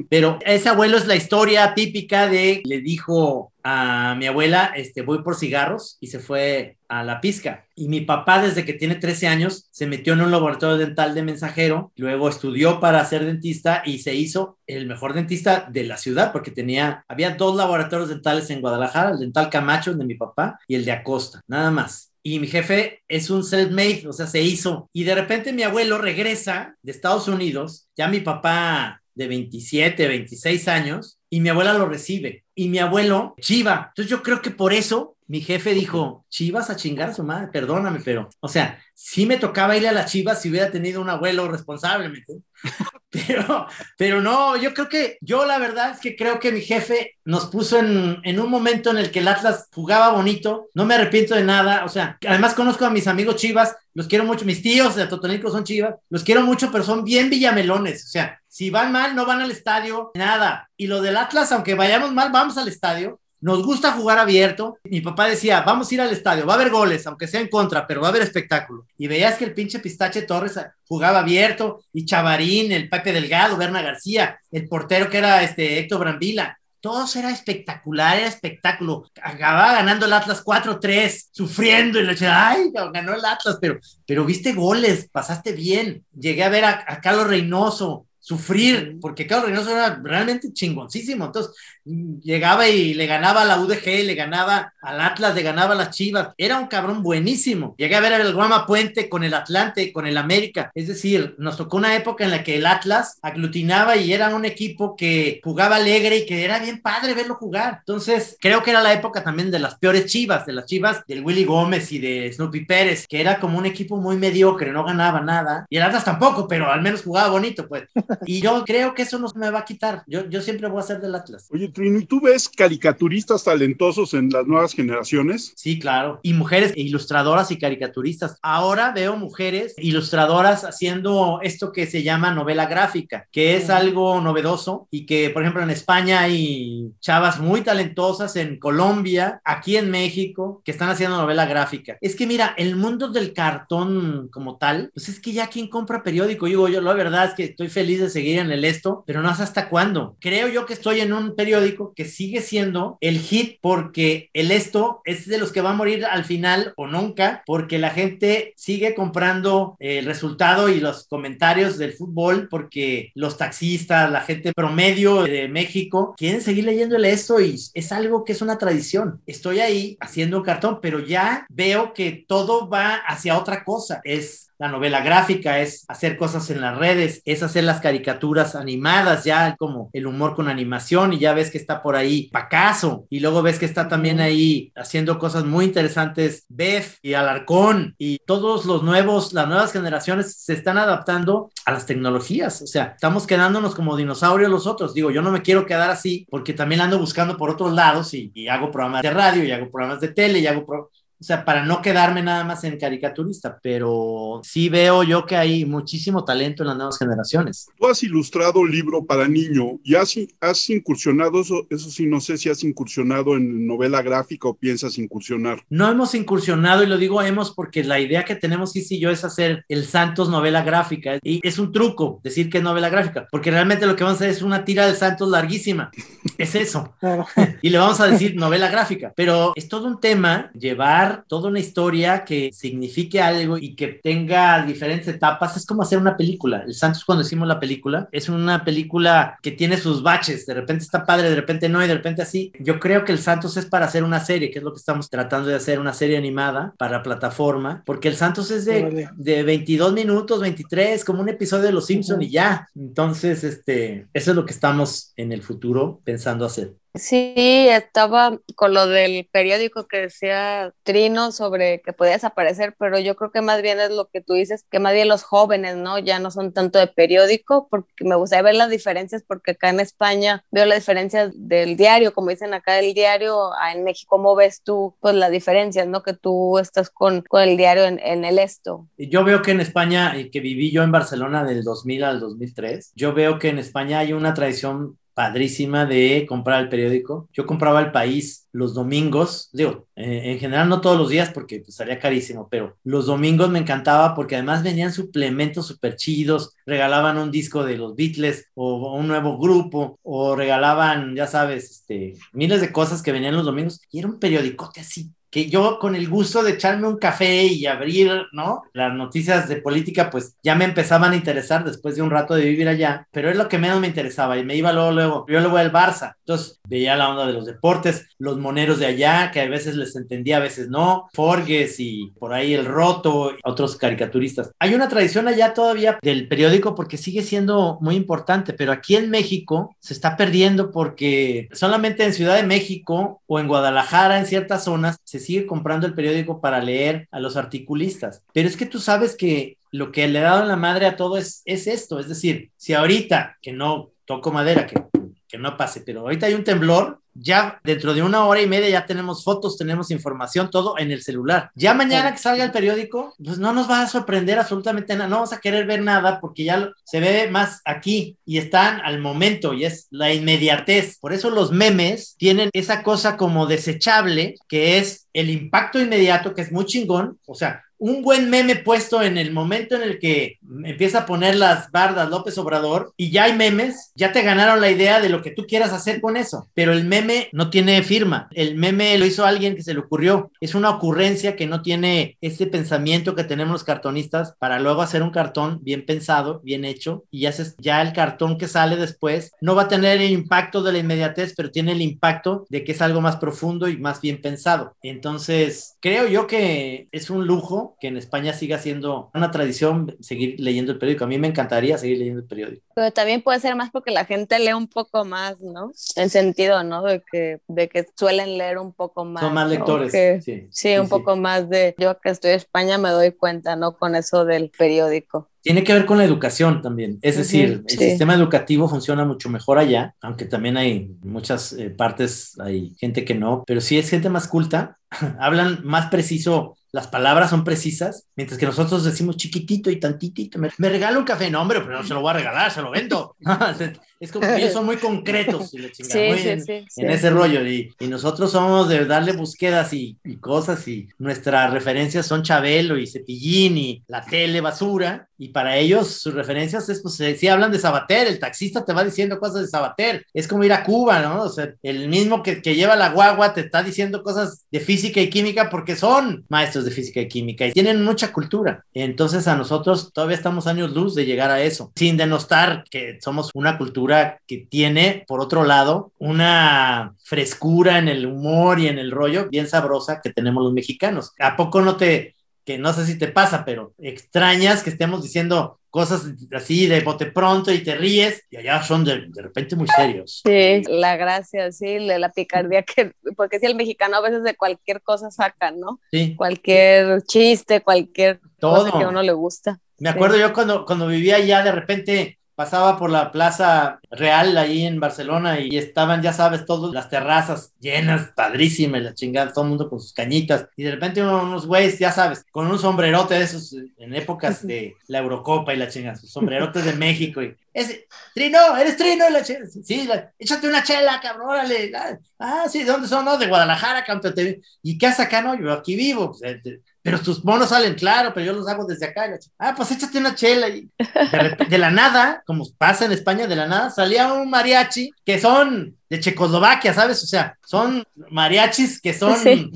Pero ese abuelo es la historia típica de, le dijo a mi abuela, este, voy por cigarros y se fue a la pizca. Y mi papá, desde que tiene 13 años, se metió en un laboratorio dental de mensajero, luego estudió para ser dentista y se hizo el mejor dentista de la ciudad, porque tenía, había dos laboratorios dentales en Guadalajara, el dental Camacho, de mi papá, y el de Acosta, nada más y mi jefe es un self-made, o sea, se hizo. Y de repente mi abuelo regresa de Estados Unidos, ya mi papá de 27, 26 años, y mi abuela lo recibe. Y mi abuelo, Chiva. Entonces yo creo que por eso mi jefe dijo, Chivas a chingar a su madre, perdóname, pero, o sea, sí me tocaba ir a las Chivas si hubiera tenido un abuelo responsable, ¿me Pero, pero no, yo creo que, yo la verdad es que creo que mi jefe nos puso en, en, un momento en el que el Atlas jugaba bonito, no me arrepiento de nada, o sea, además conozco a mis amigos Chivas, los quiero mucho, mis tíos de Totonico son Chivas, los quiero mucho, pero son bien villamelones, o sea, si van mal, no van al estadio, nada. Y lo del Atlas, aunque vayamos mal, vamos al estadio, nos gusta jugar abierto. Mi papá decía, vamos a ir al estadio, va a haber goles, aunque sea en contra, pero va a haber espectáculo. Y veías que el pinche Pistache Torres jugaba abierto, y Chavarín, el Pepe Delgado, Berna García, el portero que era este Héctor Brambila. Todo era espectacular, era espectáculo. Acababa ganando el Atlas 4-3, sufriendo y le decía, ay, ganó el Atlas, pero, pero viste goles, pasaste bien. Llegué a ver a, a Carlos Reynoso, sufrir, porque Carlos Reynoso era realmente chingoncísimo. Entonces, llegaba y le ganaba a la UDG, le ganaba al Atlas, le ganaba a las Chivas. Era un cabrón buenísimo. Llegué a ver el Guama Puente con el Atlante, con el América. Es decir, nos tocó una época en la que el Atlas aglutinaba y era un equipo que jugaba alegre y que era bien padre verlo jugar. Entonces, creo que era la época también de las peores Chivas, de las Chivas del Willy Gómez y de Snoopy Pérez, que era como un equipo muy mediocre, no ganaba nada. Y el Atlas tampoco, pero al menos jugaba bonito, pues. Y yo creo que eso no me va a quitar. Yo, yo siempre voy a ser del Atlas. Oye, Trini, ¿tú ves caricaturistas talentosos en las nuevas generaciones? Sí, claro. Y mujeres ilustradoras y caricaturistas. Ahora veo mujeres ilustradoras haciendo esto que se llama novela gráfica, que es algo novedoso y que, por ejemplo, en España hay chavas muy talentosas, en Colombia, aquí en México, que están haciendo novela gráfica. Es que mira, el mundo del cartón como tal, pues es que ya quien compra periódico, digo yo, la verdad es que estoy feliz de de seguir en el esto, pero no sé hasta cuándo. Creo yo que estoy en un periódico que sigue siendo el hit porque el esto es de los que va a morir al final o nunca, porque la gente sigue comprando el resultado y los comentarios del fútbol, porque los taxistas, la gente promedio de México quieren seguir leyendo el esto y es algo que es una tradición. Estoy ahí haciendo un cartón, pero ya veo que todo va hacia otra cosa. Es la novela gráfica, es hacer cosas en las redes, es hacer las caricaturas animadas, ya como el humor con animación y ya ves que está por ahí Pacaso y luego ves que está también ahí haciendo cosas muy interesantes Beth y Alarcón y todos los nuevos, las nuevas generaciones se están adaptando a las tecnologías, o sea, estamos quedándonos como dinosaurios los otros, digo, yo no me quiero quedar así porque también ando buscando por otros lados y, y hago programas de radio y hago programas de tele y hago pro o sea, para no quedarme nada más en caricaturista, pero sí veo yo que hay muchísimo talento en las nuevas generaciones. Tú has ilustrado libro para niño y has, has incursionado, eso, eso sí, no sé si has incursionado en novela gráfica o piensas incursionar. No hemos incursionado y lo digo hemos porque la idea que tenemos Gis y yo es hacer el Santos novela gráfica y es un truco decir que es novela gráfica, porque realmente lo que vamos a hacer es una tira del Santos larguísima. es eso. y le vamos a decir novela gráfica, pero es todo un tema llevar toda una historia que signifique algo y que tenga diferentes etapas. Es como hacer una película. El Santos, cuando hicimos la película, es una película que tiene sus baches. De repente está padre, de repente no, y de repente así. Yo creo que el Santos es para hacer una serie, que es lo que estamos tratando de hacer, una serie animada para plataforma, porque el Santos es de, de 22 minutos, 23, como un episodio de Los Simpson y ya. Entonces, este, eso es lo que estamos en el futuro pensando hacer. Sí, estaba con lo del periódico que decía Trino sobre que podía desaparecer, pero yo creo que más bien es lo que tú dices, que más bien los jóvenes, ¿no? Ya no son tanto de periódico, porque me gustaría ver las diferencias, porque acá en España veo las diferencias del diario, como dicen acá del diario, en México, ¿cómo ves tú pues las diferencias, ¿no? Que tú estás con, con el diario en, en el esto. Yo veo que en España, y que viví yo en Barcelona del 2000 al 2003, yo veo que en España hay una tradición padrísima de comprar el periódico. Yo compraba el país los domingos, digo, eh, en general no todos los días porque pues, salía carísimo, pero los domingos me encantaba porque además venían suplementos súper chidos, regalaban un disco de los Beatles o, un nuevo grupo o regalaban, ya sabes, este, miles de cosas que venían los domingos y era un periodicote así que yo con el gusto de echarme un café y abrir, ¿no? Las noticias de política, pues ya me empezaban a interesar después de un rato de vivir allá, pero es lo que menos me interesaba y me iba luego, luego, yo luego al Barça, entonces veía la onda de los deportes, los moneros de allá, que a veces les entendía, a veces no, Forges y por ahí el Roto, otros caricaturistas. Hay una tradición allá todavía del periódico porque sigue siendo muy importante, pero aquí en México se está perdiendo porque solamente en Ciudad de México o en Guadalajara, en ciertas zonas, se sigue comprando el periódico para leer a los articulistas. Pero es que tú sabes que lo que le ha dado la madre a todo es, es esto. Es decir, si ahorita, que no toco madera, que, que no pase, pero ahorita hay un temblor, ya dentro de una hora y media ya tenemos fotos, tenemos información, todo en el celular. Ya mañana que salga el periódico, pues no nos va a sorprender absolutamente nada, no vamos a querer ver nada porque ya se ve más aquí y están al momento y es la inmediatez. Por eso los memes tienen esa cosa como desechable que es el impacto inmediato, que es muy chingón, o sea, un buen meme puesto en el momento en el que empieza a poner las bardas López Obrador y ya hay memes, ya te ganaron la idea de lo que tú quieras hacer con eso. Pero el meme no tiene firma. El meme lo hizo alguien que se le ocurrió. Es una ocurrencia que no tiene ese pensamiento que tenemos los cartonistas para luego hacer un cartón bien pensado, bien hecho y haces ya el cartón que sale después no va a tener el impacto de la inmediatez, pero tiene el impacto de que es algo más profundo y más bien pensado. Entonces, creo yo que es un lujo que en España siga siendo una tradición seguir leyendo el periódico. A mí me encantaría seguir leyendo el periódico. Pero también puede ser más porque la gente lee un poco más, ¿no? En sentido, ¿no? De que, de que suelen leer un poco más. Son más lectores. sí, sí, un poco más de... Yo que estoy en España me doy cuenta, ¿no? Con eso del periódico tiene que ver con la educación también. Es decir, el sistema educativo funciona mucho mejor allá, aunque también hay muchas eh, partes, hay gente que no, pero si es gente más culta, hablan más preciso las palabras son precisas, mientras que nosotros decimos chiquitito y tantitito. Me, regalo un café, no, hombre, pero no se lo voy a regalar, se lo vendo. Es como que ellos son muy concretos y Sí, muy sí, en, sí, en ese rollo. Y, y nosotros somos de darle búsquedas y, y cosas y nuestras referencias son Chabelo y Cepillín y la tele basura. Y para ellos sus referencias es, pues, eh, si hablan de Sabater, el taxista te va diciendo cosas de Sabater. Es como ir a Cuba, ¿no? O sea, el mismo que, que lleva la guagua te está diciendo cosas de física y química porque son maestros de física y química y tienen mucha cultura. Entonces a nosotros todavía estamos años luz de llegar a eso, sin denostar que somos una cultura que tiene, por otro lado, una frescura en el humor y en el rollo bien sabrosa que tenemos los mexicanos. ¿A poco no te, que no sé si te pasa, pero extrañas que estemos diciendo cosas así de bote pronto y te ríes y allá son de, de repente muy serios? Sí, la gracia, sí, la picardía que, porque si el mexicano a veces de cualquier cosa saca, ¿no? Sí, Cualquier chiste, cualquier cosa todo. que a uno le gusta. Me acuerdo yo cuando, cuando vivía allá, de repente pasaba por la Plaza Real ahí en Barcelona y estaban, ya sabes, todas las terrazas llenas, padrísimas, la chingada, todo el mundo con sus cañitas. Y de repente unos güeyes, ya sabes, con un sombrerote de esos eh, en épocas de la Eurocopa y la chingada, sus sombrerotes de México. Y ese, Trino, eres Trino, la chingada. Sí, la- échate una chela, cabrón, órale. Ah, Ah, sí, ¿de dónde son? No, de Guadalajara, te- ¿Y qué haces acá? No, yo aquí vivo. pues, eh, te- pero tus monos salen claro, pero yo los hago desde acá. Ah, pues échate una chela. Y de, de la nada, como pasa en España, de la nada salía un mariachi que son de Checoslovaquia, ¿sabes? O sea, son mariachis que son Sí.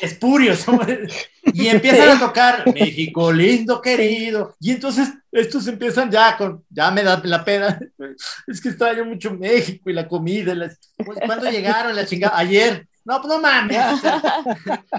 espurios. y empiezan a tocar México lindo, querido. Y entonces estos empiezan ya con, ya me da la pena. Es que extraño mucho México y la comida. las- Pues, ¿Cuándo llegaron la chingada? Ayer. No, pues no mames. o sea,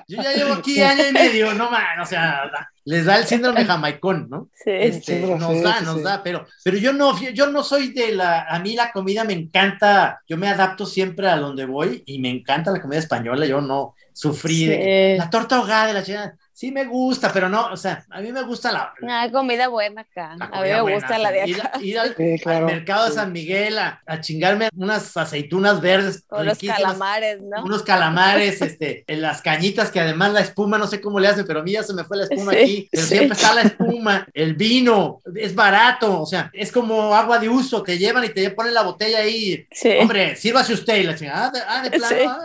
yo ya llevo aquí año y medio, no mames. O sea, les da el síndrome jamaicón, ¿no? Sí. Este, síndrome, nos sí, da, sí, nos sí. da, pero, pero yo no, yo no soy de la, a mí la comida me encanta, yo me adapto siempre a donde voy y me encanta la comida española, yo no sufrí de que Sí. la torta ahogada de la chingada, sí me gusta, pero no, o sea, a mí me gusta la, Ah, comida buena acá. a mí me buena, gusta la de ir, acá. ir al, Sí, al claro. mercado de. San Miguel a, a chingarme unas aceitunas verdes, O los calamares, ¿no? unos calamares, este, en las cañitas que además la espuma, no sé cómo le hace, pero a mí ya se me fue la espuma Sí, aquí, pero sí. siempre está la espuma, el vino, es barato, o sea, es como agua de uso, te llevan y te ponen la botella ahí, Sí. hombre, sírvase usted y la chingada, ah, de, ah, de plano, Sí. ah,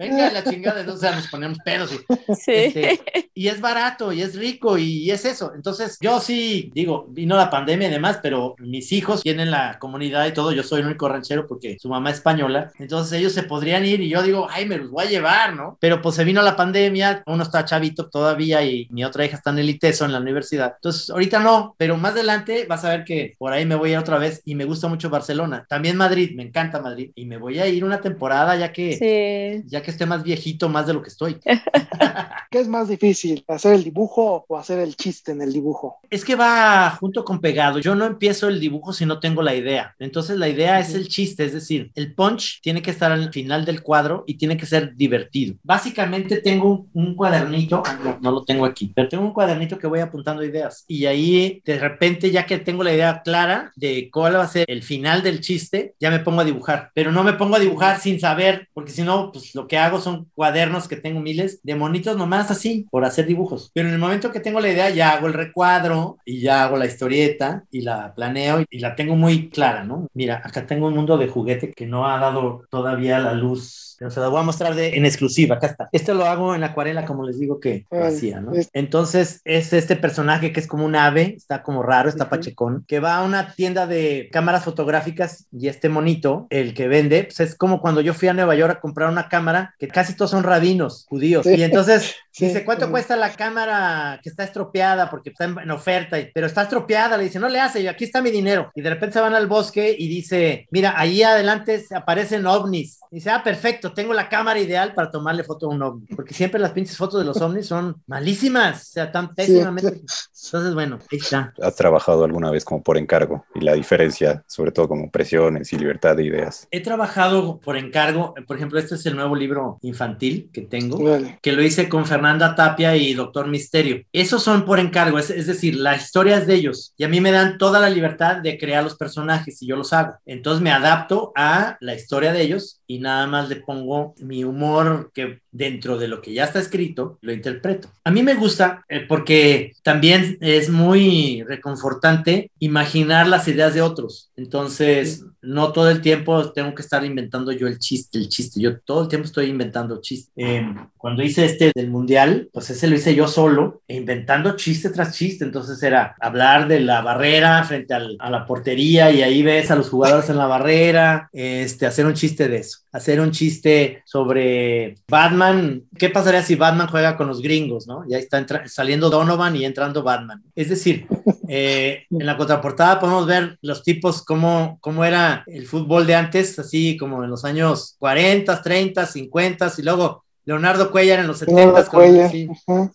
venga la chingada, entonces nos ponemos pedos y Sí. este, y es barato y es rico y es eso. Entonces, yo sí, digo, vino la pandemia y demás, pero mis hijos tienen la comunidad y todo. Yo soy el único ranchero porque su mamá es española. Entonces, ellos se podrían ir y yo digo, ay, me los voy a llevar, ¿no? Pero pues se vino la pandemia, uno está chavito todavía y mi otra hija está en el ITESO en la universidad. Entonces, ahorita no, pero más adelante vas a ver que por ahí me voy a ir otra vez y me gusta mucho Barcelona. También Madrid, me encanta Madrid y me voy a ir una temporada ya que. Sí. Ya que esté más viejito, más de lo que estoy. ¿Qué es más difícil, hacer el dibujo o hacer el chiste en el dibujo? Es que va junto con pegado. Yo no empiezo el dibujo si no tengo la idea. Entonces la idea es el chiste, es decir, el punch tiene que estar al final del cuadro y tiene que ser divertido. Básicamente tengo un, un cuadernito, ah, no, no lo tengo aquí, pero tengo un cuadernito que voy apuntando ideas y ahí de repente ya que tengo la idea clara de cuál va a ser el final del chiste, ya me pongo a dibujar. Pero no me pongo a dibujar sin saber, porque si no, pues lo que hago son cuadernos que tengo miles de monitos nomás así por hacer dibujos. Pero en el momento que tengo la idea ya hago el recuadro y ya hago la historieta y la planeo y, la tengo muy clara, ¿no? Mira, acá tengo un mundo de juguete que no ha dado todavía la luz. Pero se lo voy a mostrar de, en exclusiva, acá está. Esto lo hago en acuarela, como les digo que lo hacía, ¿no? Es- Entonces es este personaje que es como un ave, está como raro, está Ujú. pachecón, que va a una tienda de cámaras fotográficas y este monito, el que vende, pues es como cuando yo fui a Nueva York a comprar una cámara, que casi todos son rabinos, judíos. Sí. Y entonces Sí, dice, ¿cuánto ujú. cuesta la cámara que está estropeada? Porque está en, en oferta, y- pero está estropeada. Le dice, no le hace, y aquí está mi dinero. Y de repente se van al bosque y dice, mira, ahí adelante aparecen ovnis. Y dice, ah, perfecto, tengo la cámara ideal para tomarle foto a un ovni. Porque siempre las pinches fotos de los ovnis son malísimas, o sea, tan pésimamente. Entonces, bueno, ahí está. ¿Has trabajado alguna vez como por encargo? Y la diferencia, sobre todo como presiones y libertad de ideas. He trabajado por encargo, por ejemplo, este es el nuevo libro infantil que tengo. Que lo hice con Fernanda Tapia y Doctor Misterio. Esos son por encargo, es, es decir, la historia es de ellos y a mí me dan toda la libertad de crear los personajes y yo los hago. Entonces me adapto a la historia de ellos y y nada más le pongo mi humor que dentro de lo que ya está escrito, lo interpreto. A mí me gusta eh, porque también es muy reconfortante imaginar las ideas de otros. Entonces, no todo el tiempo tengo que estar inventando yo el chiste, el chiste. Yo todo el tiempo estoy inventando chistes. Em, cuando hice este del mundial, pues ese lo hice yo solo, inventando chiste tras chiste. Entonces era hablar de la barrera frente a la portería y ahí ves a los jugadores en la barrera, este, hacer un chiste de eso, hacer un chiste sobre Batman. ¿Qué pasaría si Batman juega con los gringos, no? Ya está saliendo Donovan y entrando Batman. Es decir, eh, en la contraportada podemos ver los tipos, cómo, cómo era el fútbol de antes, así como en los años 40, 30, 50 y luego Leonardo Cuellar en los 70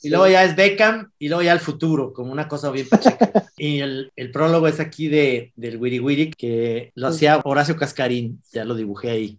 y luego ya es Beckham y luego ya el futuro, como una cosa bien pacheca. y el, el, prólogo es aquí de, del Wiri Wiri que lo hacía Horacio Cascarín, ya lo dibujé ahí.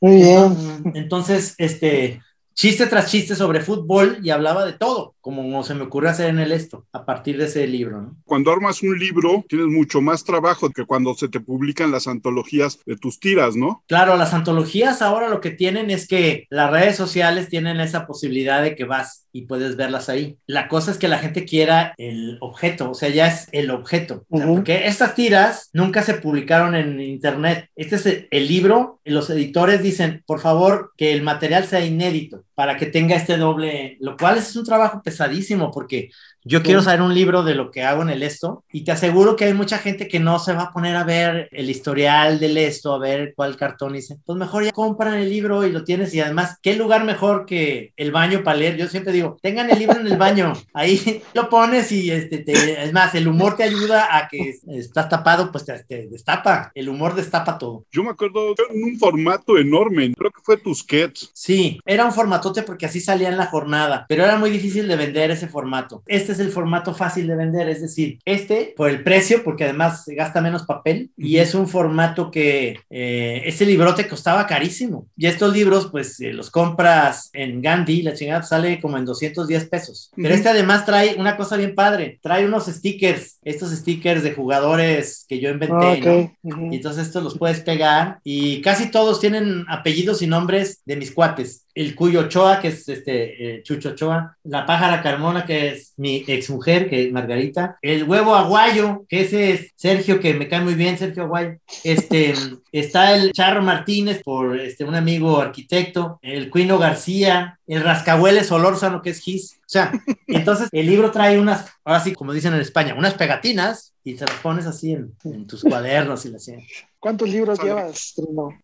Muy bien. Entonces, este, chiste tras chiste sobre fútbol y hablaba de todo, como se me ocurrió hacer en el esto, a partir de ese libro. ¿no? Cuando armas un libro, tienes mucho más trabajo que cuando se te publican las antologías de tus tiras, ¿no? Claro, las antologías ahora lo que tienen es que las redes sociales tienen esa posibilidad de que vas y puedes verlas ahí. La cosa es que la gente quiera el objeto, o sea, ya es el objeto. Porque estas tiras nunca se publicaron en internet. Este es el libro, los editores dicen, por favor, que el material sea inédito para que tenga este doble, lo cual es un trabajo pesadísimo porque yo quiero saber un libro de lo que hago en el esto y te aseguro que hay mucha gente que no se va a poner a ver el historial del esto, a ver cuál cartón dice. Pues mejor ya compran el libro y lo tienes y además, ¿qué lugar mejor que el baño para leer? Yo siempre digo, tengan el libro en el baño, ahí lo pones y este, es más, el humor te ayuda a que estás tapado, pues te, destapa, el humor destapa todo. Yo me acuerdo en un formato enorme, creo que fue Tusquets. Sí, era un formatote porque así salía en la jornada, pero era muy difícil de vender ese formato. Este es el formato fácil de vender, es decir, este por el precio, porque además se gasta menos papel y es un formato que eh, ese librote costaba carísimo. Y estos libros, pues eh, los compras en Gandhi, la chingada sale como en 210 pesos. Pero este además trae una cosa bien padre, trae unos stickers, estos stickers de jugadores que yo inventé, Y entonces estos los puedes pegar y casi todos tienen apellidos y nombres de mis cuates el Cuyo Ochoa, que es este eh, Chucho Ochoa, la pájara Carmona, que es mi exmujer, que es Margarita, el huevo aguayo, que ese es Sergio, que me cae muy bien, Sergio Aguayo, este, está el Charro Martínez, por este, un amigo arquitecto, el Cuino García, el Rascahueles Solórzano, que es Gis, sea, entonces el libro trae unas, ahora sí, como dicen en España, unas pegatinas y se las pones así en, tus cuadernos y las ¿Cuántos libros llevas,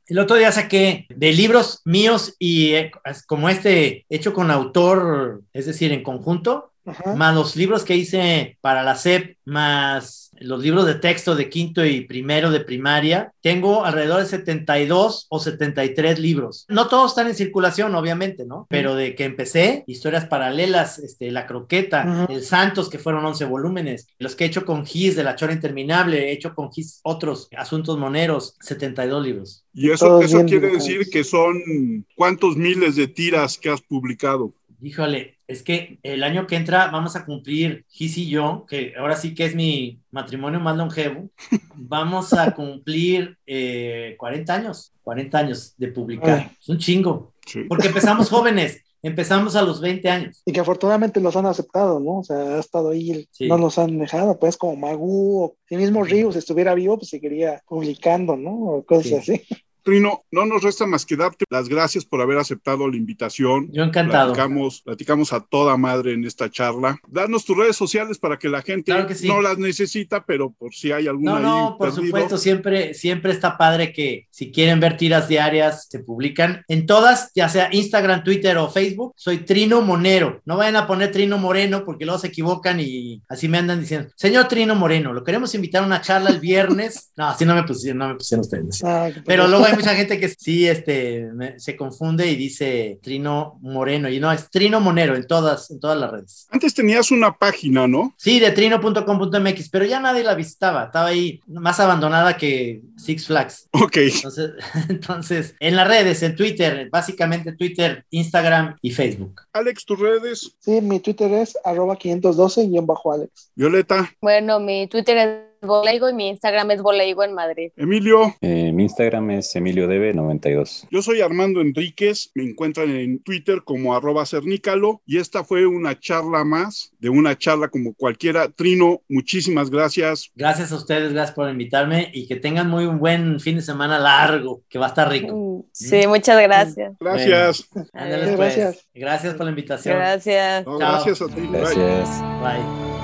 El otro día saqué de libros míos y eh, como este hecho con autor, es decir, en conjunto, más los libros que hice para la SEP, más los libros de texto de quinto y primero de primaria, tengo alrededor de 72 o 73 libros. No todos están en circulación, obviamente, ¿no? Pero de que empecé, historias paralelas, este, La Croqueta, El Santos, que fueron 11 volúmenes, los que he hecho con Gis de La Chora Interminable, he hecho con Gis otros asuntos moneros, 72 libros. Y eso, eso quiere decir que son cuántos miles de tiras que has publicado. Híjole, es que el año que entra vamos a cumplir, Gis y yo, que ahora sí que es mi matrimonio más longevo, vamos a cumplir 40 eh, años, 40 años de publicar. Es un chingo. Porque empezamos jóvenes, empezamos a los 20 años. Y que afortunadamente los han aceptado, ¿no? O sea, ha estado ahí, no los han dejado, pues como Magu, o si mismo Ríos estuviera vivo, pues seguiría publicando, ¿no? O cosas así. Trino, no nos resta más que darte las gracias por haber aceptado la invitación. Yo encantado. Platicamos, platicamos a toda madre en esta charla. Danos tus redes sociales para que la gente no las necesita, pero por si hay alguna. No, no, por supuesto, siempre, siempre está padre que si quieren ver tiras diarias, se publican en todas, ya sea Instagram, Twitter o Facebook. Soy Trino Monero. No vayan a poner Trino Moreno porque luego se equivocan y así me andan diciendo, señor Trino Moreno, lo queremos invitar a una charla el viernes. No, así no me pusieron, no me pusieron ustedes. pero luego hay mucha gente que sí este, se confunde y dice Trino Moreno, y no, es Trino Monero en todas, en todas las redes. Antes tenías una página, ¿no? Sí, de trino.com.mx, pero ya nadie la visitaba, estaba ahí más abandonada que Six Flags. Ok. Entonces, entonces en las redes, en Twitter, básicamente Twitter, Instagram y Facebook. Alex, tus redes. Sí, mi Twitter es arroba 512 y en bajo Alex. Violeta. Bueno, mi Twitter es Boleigo y mi Instagram es Boleigo en Madrid. Emilio. Eh, mi Instagram es EmilioDB92. Yo soy Armando Enríquez, me encuentran en Twitter como arroba cernícalo y esta fue una charla más de una charla como cualquiera. Trino, muchísimas gracias. Gracias a ustedes, gracias por invitarme y que tengan muy un buen fin de semana largo, que va a estar rico. Mm, sí, muchas gracias. Gracias. Bueno, ándale, pues. Gracias. Gracias por la invitación. Gracias. No, Chao. gracias a ti. Bye. Gracias. Bye.